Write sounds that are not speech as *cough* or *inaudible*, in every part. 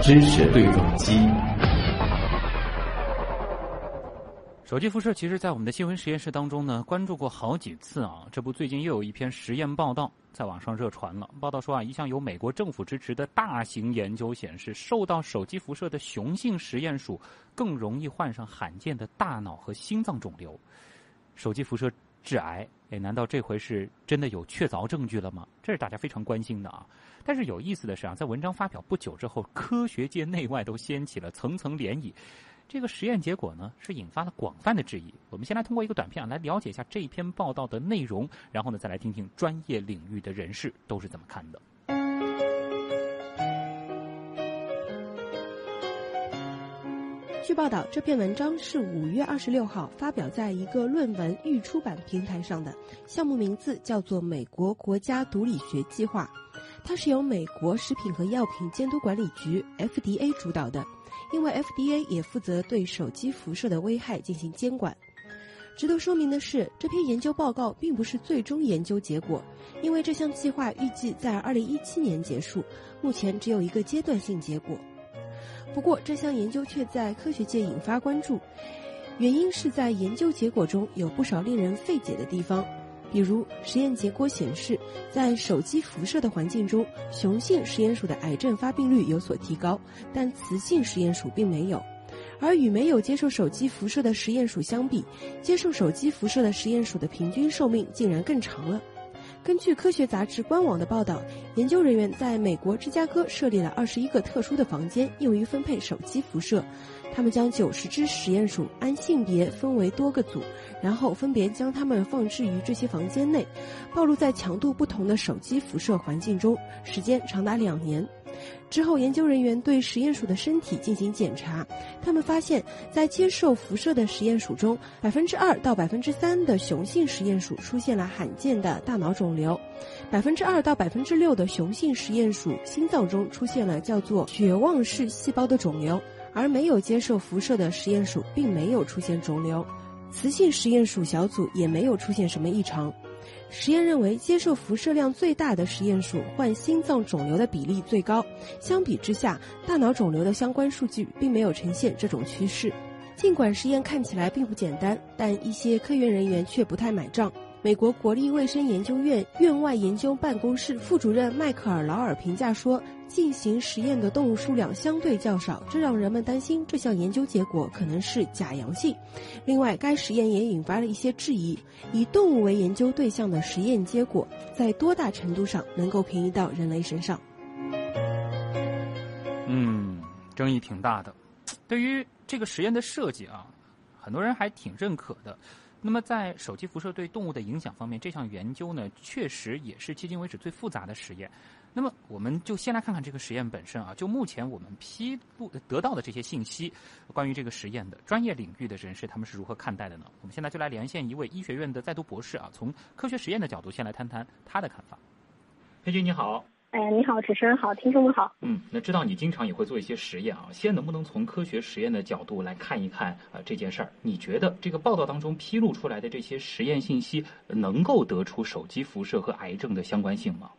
知识对撞机。手机辐射，其实，在我们的新闻实验室当中呢，关注过好几次啊。这不，最近又有一篇实验报道在网上热传了。报道说啊，一项由美国政府支持的大型研究显示，受到手机辐射的雄性实验鼠更容易患上罕见的大脑和心脏肿瘤。手机辐射致癌，哎，难道这回是真的有确凿证据了吗？这是大家非常关心的啊。但是有意思的是啊，在文章发表不久之后，科学界内外都掀起了层层涟漪。这个实验结果呢，是引发了广泛的质疑。我们先来通过一个短片啊，来了解一下这篇报道的内容，然后呢，再来听听专业领域的人士都是怎么看的。据报道，这篇文章是五月二十六号发表在一个论文预出版平台上的，项目名字叫做“美国国家毒理学计划”，它是由美国食品和药品监督管理局 （FDA） 主导的。因为 FDA 也负责对手机辐射的危害进行监管。值得说明的是，这篇研究报告并不是最终研究结果，因为这项计划预计在2017年结束，目前只有一个阶段性结果。不过，这项研究却在科学界引发关注，原因是在研究结果中有不少令人费解的地方。比如，实验结果显示，在手机辐射的环境中，雄性实验鼠的癌症发病率有所提高，但雌性实验鼠并没有。而与没有接受手机辐射的实验鼠相比，接受手机辐射的实验鼠的平均寿命竟然更长了。根据科学杂志官网的报道，研究人员在美国芝加哥设立了二十一个特殊的房间，用于分配手机辐射。他们将九十只实验鼠按性别分为多个组，然后分别将它们放置于这些房间内，暴露在强度不同的手机辐射环境中，时间长达两年。之后，研究人员对实验鼠的身体进行检查，他们发现，在接受辐射的实验鼠中，百分之二到百分之三的雄性实验鼠出现了罕见的大脑肿瘤，百分之二到百分之六的雄性实验鼠心脏中出现了叫做血旺式细胞的肿瘤。而没有接受辐射的实验鼠并没有出现肿瘤，雌性实验鼠小组也没有出现什么异常。实验认为，接受辐射量最大的实验鼠患心脏肿瘤的比例最高。相比之下，大脑肿瘤的相关数据并没有呈现这种趋势。尽管实验看起来并不简单，但一些科研人员却不太买账。美国国立卫生研究院院外研究办公室副主任迈克尔·劳尔评价说：“进行实验的动物数量相对较少，这让人们担心这项研究结果可能是假阳性。另外，该实验也引发了一些质疑：以动物为研究对象的实验结果，在多大程度上能够平移到人类身上？”嗯，争议挺大的。对于这个实验的设计啊，很多人还挺认可的。那么，在手机辐射对动物的影响方面，这项研究呢，确实也是迄今为止最复杂的实验。那么，我们就先来看看这个实验本身啊。就目前我们披露得到的这些信息，关于这个实验的专业领域的人士，他们是如何看待的呢？我们现在就来连线一位医学院的在读博士啊，从科学实验的角度，先来谈谈他的看法。裴军，你好。哎，你好，主持人好，听众们好。嗯，那知道你经常也会做一些实验啊，先能不能从科学实验的角度来看一看啊这件事儿？你觉得这个报道当中披露出来的这些实验信息，能够得出手机辐射和癌症的相关性吗？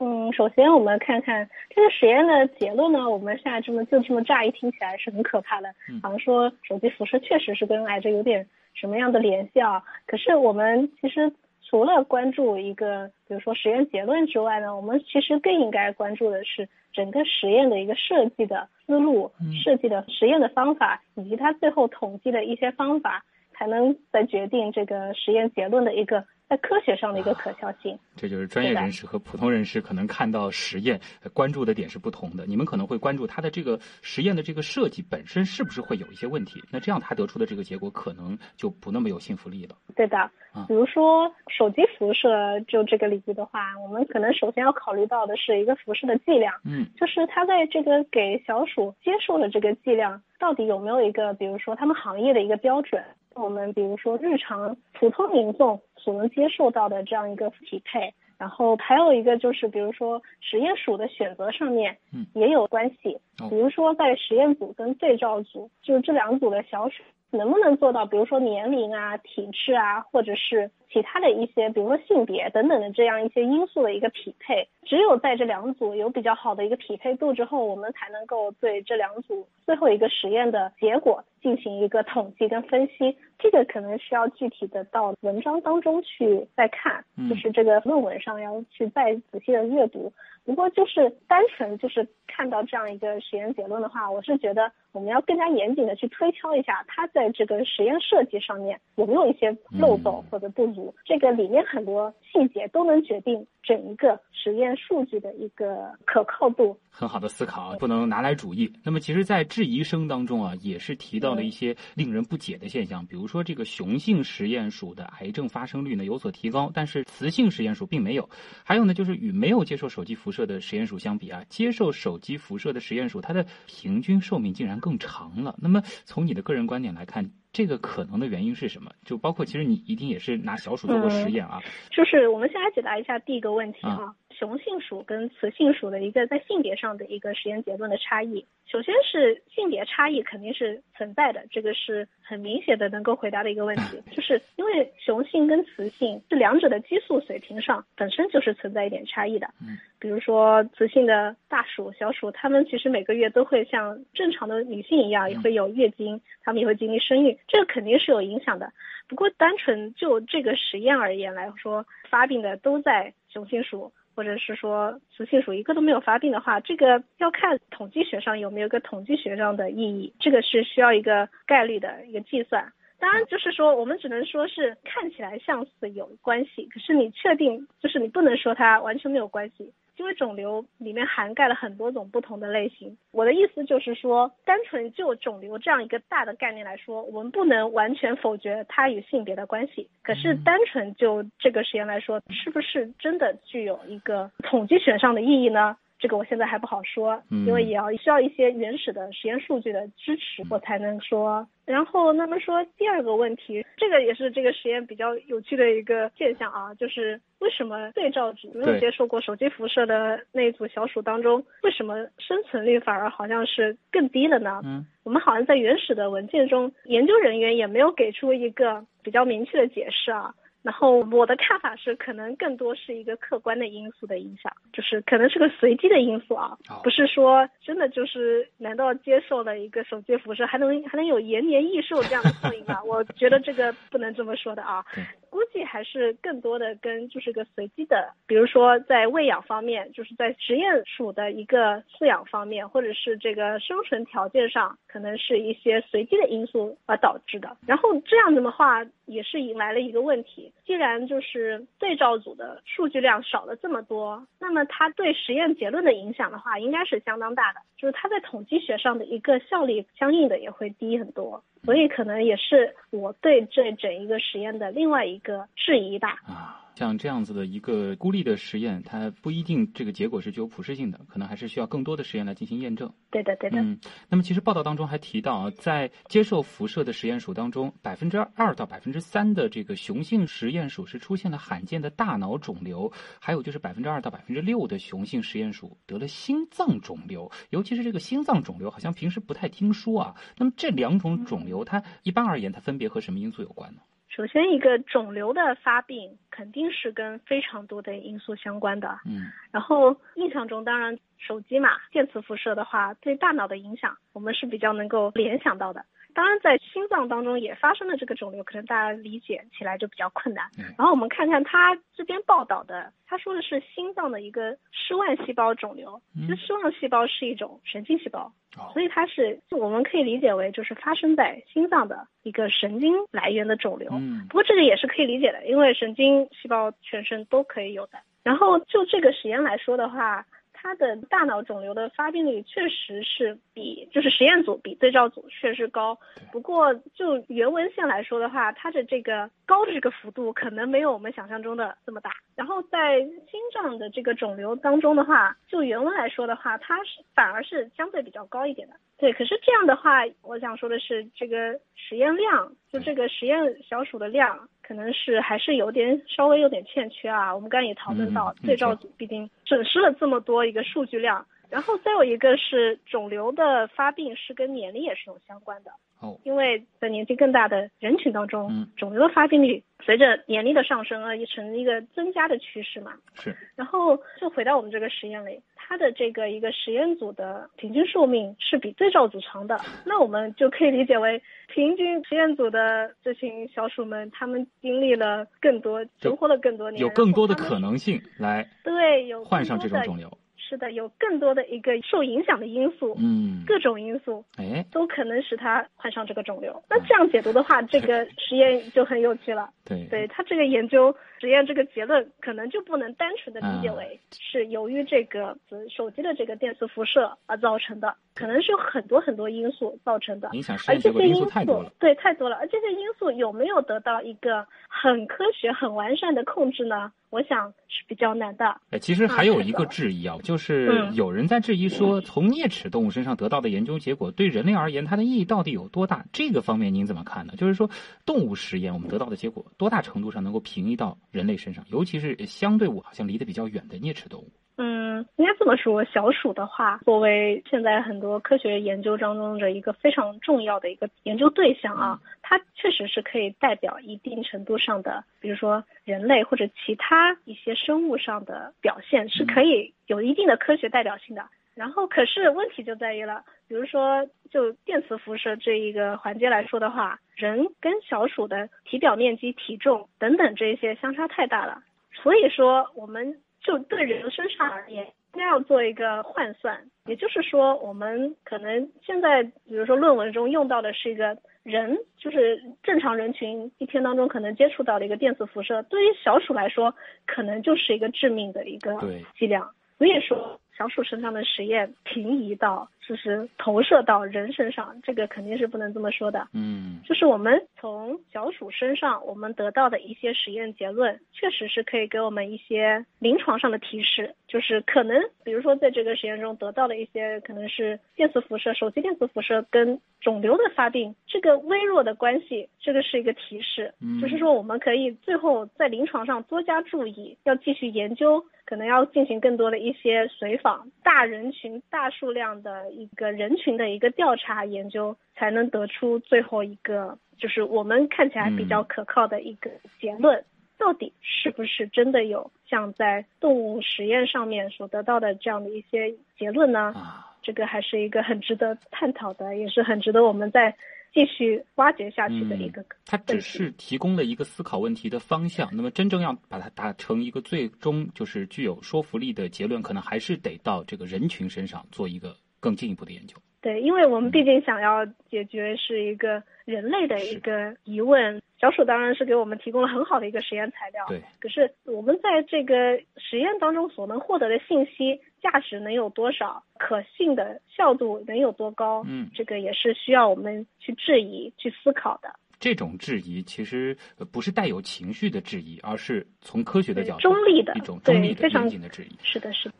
嗯，首先我们看看这个实验的结论呢，我们现在这么就这么乍一听起来是很可怕的，好像说手机辐射确实是跟癌症有点什么样的联系啊？可是我们其实。除了关注一个，比如说实验结论之外呢，我们其实更应该关注的是整个实验的一个设计的思路、设计的实验的方法，以及它最后统计的一些方法，才能再决定这个实验结论的一个。在科学上的一个可笑性，这就是专业人士和普通人士可能看到实验关注的点是不同的。你们可能会关注它的这个实验的这个设计本身是不是会有一些问题，那这样他得出的这个结果可能就不那么有信服力了。对的，比如说手机辐射就这个领域的话，我们可能首先要考虑到的是一个辐射的剂量，嗯，就是它在这个给小鼠接受的这个剂量到底有没有一个，比如说他们行业的一个标准。我们比如说日常普通民众所能接受到的这样一个匹配，然后还有一个就是比如说实验鼠的选择上面，嗯也有关系。比如说在实验组跟对照组，就是这两组的小鼠能不能做到，比如说年龄啊、体质啊，或者是其他的一些，比如说性别等等的这样一些因素的一个匹配。只有在这两组有比较好的一个匹配度之后，我们才能够对这两组最后一个实验的结果进行一个统计跟分析。这个可能需要具体的到文章当中去再看，就是这个论文上要去再仔细的阅读。不过就是单纯就是看到这样一个实验结论的话，我是觉得我们要更加严谨的去推敲一下，它在这个实验设计上面有没有一些漏洞或者不足。这个里面很多细节都能决定整一个实验数据的一个可靠度。很好的思考，不能拿来主义。那么其实，在质疑声当中啊，也是提到了一些令人不解的现象，比如说这个雄性实验鼠的癌症发生率呢有所提高，但是雌性实验鼠并没有。还有呢，就是与没有接受手机辐射。的实验鼠相比啊，接受手机辐射的实验鼠，它的平均寿命竟然更长了。那么从你的个人观点来看，这个可能的原因是什么？就包括其实你一定也是拿小鼠做过实验啊。就是我们先来解答一下第一个问题啊。雄性鼠跟雌性鼠的一个在性别上的一个实验结论的差异，首先是性别差异肯定是存在的，这个是很明显的能够回答的一个问题，*laughs* 就是因为雄性跟雌性这两者的激素水平上本身就是存在一点差异的。嗯，比如说雌性的大鼠、小鼠，它们其实每个月都会像正常的女性一样，也会有月经，它们也会经历生育，这个肯定是有影响的。不过单纯就这个实验而言来说，发病的都在雄性鼠。或者是说雌性鼠一个都没有发病的话，这个要看统计学上有没有个统计学上的意义，这个是需要一个概率的一个计算。当然，就是说我们只能说是看起来像是有关系，可是你确定就是你不能说它完全没有关系。因为肿瘤里面涵盖了很多种不同的类型，我的意思就是说，单纯就肿瘤这样一个大的概念来说，我们不能完全否决它与性别的关系。可是，单纯就这个实验来说，是不是真的具有一个统计学上的意义呢？这个我现在还不好说，因为也要需要一些原始的实验数据的支持，我才能说。然后，那么说第二个问题，这个也是这个实验比较有趣的一个现象啊，就是为什么对照组没有接受过手机辐射的那一组小鼠当中，为什么生存率反而好像是更低了呢？嗯，我们好像在原始的文件中，研究人员也没有给出一个比较明确的解释啊。然后我的看法是，可能更多是一个客观的因素的影响，就是可能是个随机的因素啊，不是说真的就是，难道接受了一个手机辐射还能还能有延年益寿这样的效应吗？*laughs* 我觉得这个不能这么说的啊。估计还是更多的跟就是个随机的，比如说在喂养方面，就是在实验鼠的一个饲养方面，或者是这个生存条件上，可能是一些随机的因素而导致的。然后这样子的话，也是引来了一个问题，既然就是对照组的数据量少了这么多，那么它对实验结论的影响的话，应该是相当大的，就是它在统计学上的一个效力相应的也会低很多。所以可能也是我对这整一个实验的另外一个质疑吧。啊。像这样子的一个孤立的实验，它不一定这个结果是具有普适性的，可能还是需要更多的实验来进行验证。对的，对的。嗯，那么其实报道当中还提到啊，在接受辐射的实验鼠当中，百分之二到百分之三的这个雄性实验鼠是出现了罕见的大脑肿瘤，还有就是百分之二到百分之六的雄性实验鼠得了心脏肿瘤，尤其是这个心脏肿瘤，好像平时不太听说啊。那么这两种肿瘤，它一般而言，它分别和什么因素有关呢？首先，一个肿瘤的发病肯定是跟非常多的因素相关的。嗯，然后印象中，当然手机嘛，电磁辐射的话，对大脑的影响，我们是比较能够联想到的。当然，在心脏当中也发生了这个肿瘤，可能大家理解起来就比较困难。然后我们看看他这边报道的，他说的是心脏的一个失万细胞肿瘤。其实失万细胞是一种神经细胞，所以它是我们可以理解为就是发生在心脏的一个神经来源的肿瘤。不过这个也是可以理解的，因为神经细胞全身都可以有的。然后就这个实验来说的话。它的大脑肿瘤的发病率确实是比就是实验组比对照组确实高，不过就原文线来说的话，它的这个高的这个幅度可能没有我们想象中的这么大。然后在心脏的这个肿瘤当中的话，就原文来说的话，它是反而是相对比较高一点的。对，可是这样的话，我想说的是这个实验量，就这个实验小鼠的量。可能是还是有点稍微有点欠缺啊。我们刚才也讨论到，对照组毕竟损失了这么多一个数据量，然后再有一个是肿瘤的发病是跟年龄也是有相关的。哦，因为在年纪更大的人群当中，肿瘤的发病率随着年龄的上升而呈一个增加的趋势嘛。是。然后就回到我们这个实验里，它的这个一个实验组的平均寿命是比对照组长的，*laughs* 那我们就可以理解为，平均实验组的这群小鼠们，他们经历了更多，存活了更多年，有更多的可能性来对有患上这种肿瘤。是的，有更多的一个受影响的因素，嗯，各种因素，哎，都可能使他患上这个肿瘤。那这样解读的话，这个 *laughs* 实验就很有趣了。对，对他这个研究实验这个结论，可能就不能单纯的理解为是由于这个手机的这个电磁辐射而造成的，可能是有很多很多因素造成的。影响实验结果因素太多了。对，太多了。而这些因素有没有得到一个很科学、很完善的控制呢？我想是比较难的。哎，其实还有一个质疑啊，就是有人在质疑说，从啮齿动物身上得到的研究结果对人类而言，它的意义到底有多大？这个方面您怎么看呢？就是说，动物实验我们得到的结果，多大程度上能够平移到人类身上？尤其是相对我好像离得比较远的啮齿动物。嗯，应该这么说，小鼠的话，作为现在很多科学研究当中的一个非常重要的一个研究对象啊，它确实是可以代表一定程度上的，比如说人类或者其他一些生物上的表现，是可以有一定的科学代表性的。然后，可是问题就在于了，比如说就电磁辐射这一个环节来说的话，人跟小鼠的体表面积、体重等等这些相差太大了，所以说我们。就对人身上而言，应该要做一个换算，也就是说，我们可能现在，比如说论文中用到的是一个人，就是正常人群一天当中可能接触到的一个电磁辐射，对于小鼠来说，可能就是一个致命的一个剂量。所以说，小鼠身上的实验平移到。就是投射到人身上，这个肯定是不能这么说的。嗯，就是我们从小鼠身上我们得到的一些实验结论，确实是可以给我们一些临床上的提示。就是可能，比如说在这个实验中得到了一些，可能是电磁辐射、手机电磁辐射跟肿瘤的发病这个微弱的关系，这个是一个提示。嗯，就是说我们可以最后在临床上多加注意，要继续研究，可能要进行更多的一些随访大人群、大数量的。一个人群的一个调查研究，才能得出最后一个，就是我们看起来比较可靠的一个结论。到底是不是真的有像在动物实验上面所得到的这样的一些结论呢？这个还是一个很值得探讨的，也是很值得我们在继续挖掘下去的一个。它只是提供了一个思考问题的方向，那么真正要把它达成一个最终就是具有说服力的结论，可能还是得到这个人群身上做一个。更进一步的研究，对，因为我们毕竟想要解决是一个人类的一个疑问，小鼠当然是给我们提供了很好的一个实验材料，对。可是我们在这个实验当中所能获得的信息价值能有多少，可信的效度能有多高？嗯，这个也是需要我们去质疑、去思考的。这种质疑其实不是带有情绪的质疑，而是从科学的角度中立的一种中立的严谨的质疑。是的，是的。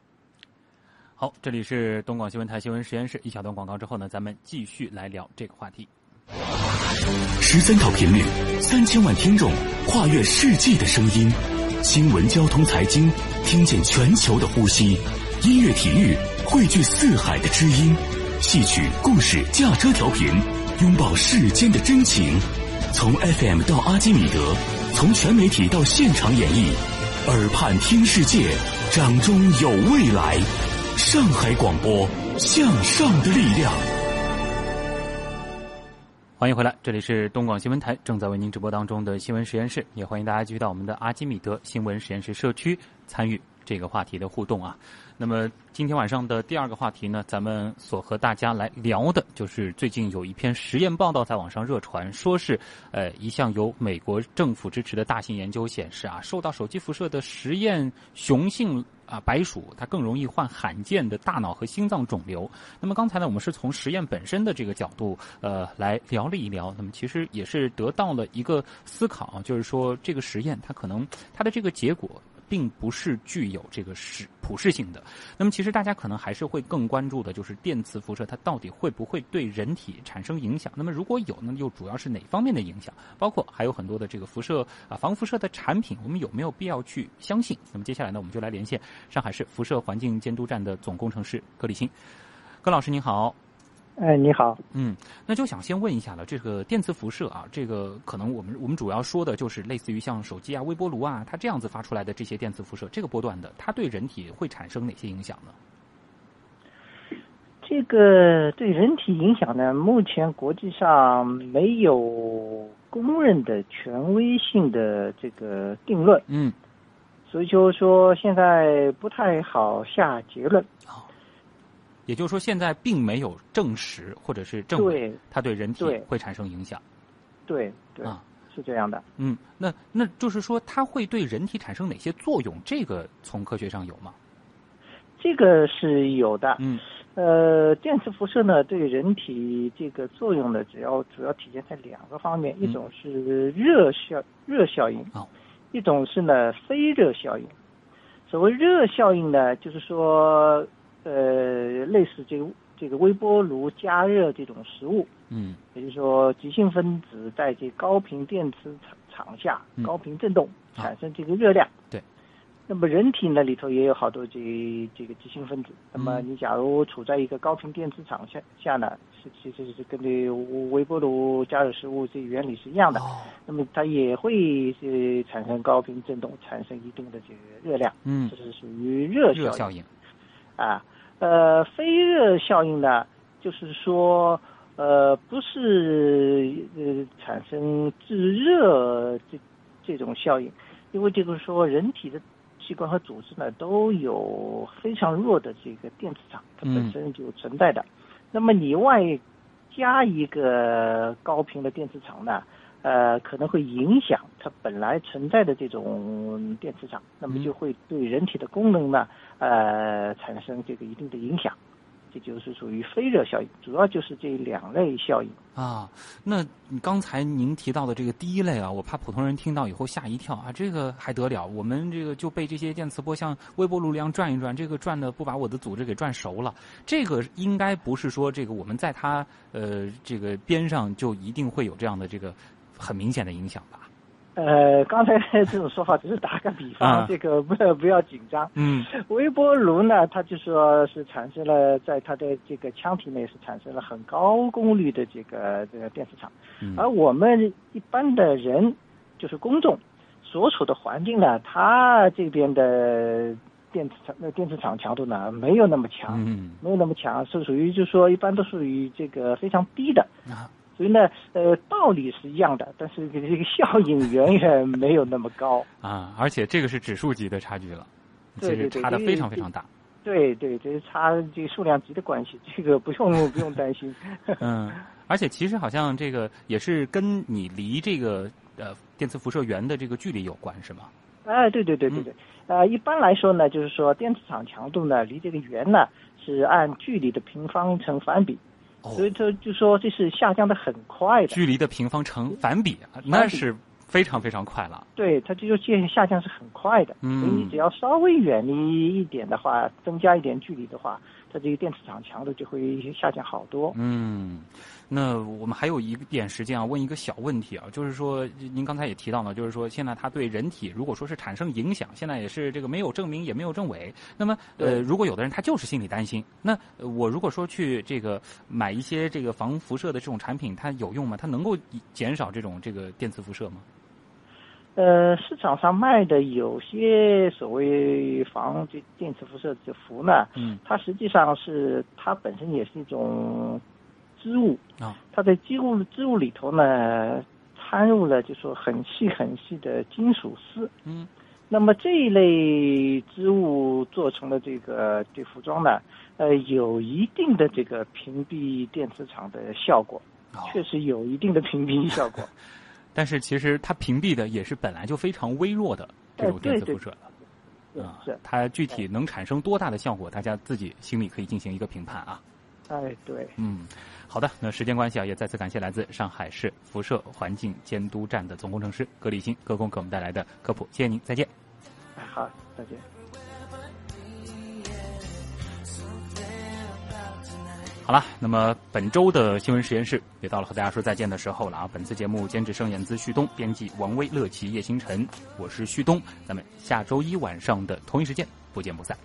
好，这里是东广新闻台新闻实验室。一小段广告之后呢，咱们继续来聊这个话题。十三套频率，三千万听众，跨越世纪的声音，新闻、交通、财经，听见全球的呼吸。音乐、体育，汇聚四海的知音。戏曲、故事、驾车调频，拥抱世间的真情。从 FM 到阿基米德，从全媒体到现场演绎，耳畔听世界，掌中有未来。上海广播，向上的力量。欢迎回来，这里是东广新闻台正在为您直播当中的新闻实验室，也欢迎大家继续到我们的阿基米德新闻实验室社区参与这个话题的互动啊。那么今天晚上的第二个话题呢，咱们所和大家来聊的就是最近有一篇实验报道在网上热传，说是呃一项由美国政府支持的大型研究显示啊，受到手机辐射的实验雄性啊白鼠，它更容易患罕见的大脑和心脏肿瘤。那么刚才呢，我们是从实验本身的这个角度呃来聊了一聊，那么其实也是得到了一个思考，就是说这个实验它可能它的这个结果。并不是具有这个是普适性的。那么，其实大家可能还是会更关注的，就是电磁辐射它到底会不会对人体产生影响？那么，如果有，那么又主要是哪方面的影响？包括还有很多的这个辐射啊，防辐射的产品，我们有没有必要去相信？那么，接下来呢，我们就来连线上海市辐射环境监督站的总工程师葛立新。葛老师您好。哎，你好。嗯，那就想先问一下了，这个电磁辐射啊，这个可能我们我们主要说的就是类似于像手机啊、微波炉啊，它这样子发出来的这些电磁辐射，这个波段的，它对人体会产生哪些影响呢？这个对人体影响呢，目前国际上没有公认的权威性的这个定论。嗯，所以就是说现在不太好下结论。哦，也就是说现在并没有证实或者是证伪它对人体会产生影响。对对啊，是这样的。嗯，那那就是说它会对人体产生哪些作用？这个从科学上有吗？这个是有的。嗯。呃，电磁辐射呢，对人体这个作用呢，主要主要体现在两个方面，一种是热效热效应，一种是呢非热效应。所谓热效应呢，就是说，呃，类似这个这个微波炉加热这种食物，嗯，也就是说，极性分子在这高频电磁场场下高频振动产生这个热量，对。那么人体呢里头也有好多这这个极性分子。那么你假如处在一个高频电磁场下下呢，是其实是跟这微波炉加热食物这原理是一样的。那么它也会是产生高频振动，产生一定的这个热量。嗯，这是属于热效应。啊，呃，非热效应呢，就是说，呃，不是呃产生制热这这种效应，因为就是说人体的。器官和组织呢都有非常弱的这个电磁场，它本身就存在的。那么你外加一个高频的电磁场呢，呃，可能会影响它本来存在的这种电磁场，那么就会对人体的功能呢，呃，产生这个一定的影响。这就是属于非热效应，主要就是这两类效应啊。那刚才您提到的这个第一类啊，我怕普通人听到以后吓一跳啊，这个还得了？我们这个就被这些电磁波像微波炉一样转一转，这个转的不把我的组织给转熟了。这个应该不是说这个我们在它呃这个边上就一定会有这样的这个很明显的影响吧？呃，刚才这种说法只是打个比方，这个不要不要紧张。嗯，微波炉呢，它就说是产生了在它的这个腔体内是产生了很高功率的这个这个电磁场，而我们一般的人就是公众所处的环境呢，它这边的电磁场那电磁场强度呢没有那么强，嗯没有那么强，是属于就是说一般都属于这个非常低的。所以呢，呃，道理是一样的，但是这个效应远远没有那么高 *laughs* 啊！而且这个是指数级的差距了，其实差的非常非常大。对对，这是差这个数量级的关系，这个不用不用担心。*laughs* *laughs* 嗯，而且其实好像这个也是跟你离这个呃电磁辐射源的这个距离有关，是吗？哎，对对对对对，呃，一般来说呢，就是说电磁场强度呢，离这个源呢是按距离的平方成反比。所以这就说这是下降的很快的，距离的平方成反比，那是非常非常快了。对，它就就下降是很快的。嗯，所以你只要稍微远离一点的话，增加一点距离的话。它这个电磁场强度就会下降好多。嗯，那我们还有一点时间啊，问一个小问题啊，就是说您刚才也提到了，就是说现在它对人体如果说是产生影响，现在也是这个没有证明也没有证伪。那么呃，如果有的人他就是心里担心，那我如果说去这个买一些这个防辐射的这种产品，它有用吗？它能够减少这种这个电磁辐射吗？呃，市场上卖的有些所谓防这电磁辐射这服呢，嗯，它实际上是它本身也是一种织物啊，它在织物织物里头呢掺入了就说很细很细的金属丝，嗯，那么这一类织物做成的这个这服装呢，呃，有一定的这个屏蔽电磁场的效果，确实有一定的屏蔽效果。*laughs* 但是其实它屏蔽的也是本来就非常微弱的这种电磁辐射了，啊，是它具体能产生多大的效果，大家自己心里可以进行一个评判啊。哎，对，嗯，好的，那时间关系啊，也再次感谢来自上海市辐射环境监督站的总工程师葛立新葛工给我们带来的科普，谢谢您，再见。哎，好，再见。好了，那么本周的新闻实验室也到了和大家说再见的时候了啊！本次节目监制盛燕姿、旭东，编辑王威、乐琪、叶星辰，我是旭东，咱们下周一晚上的同一时间不见不散。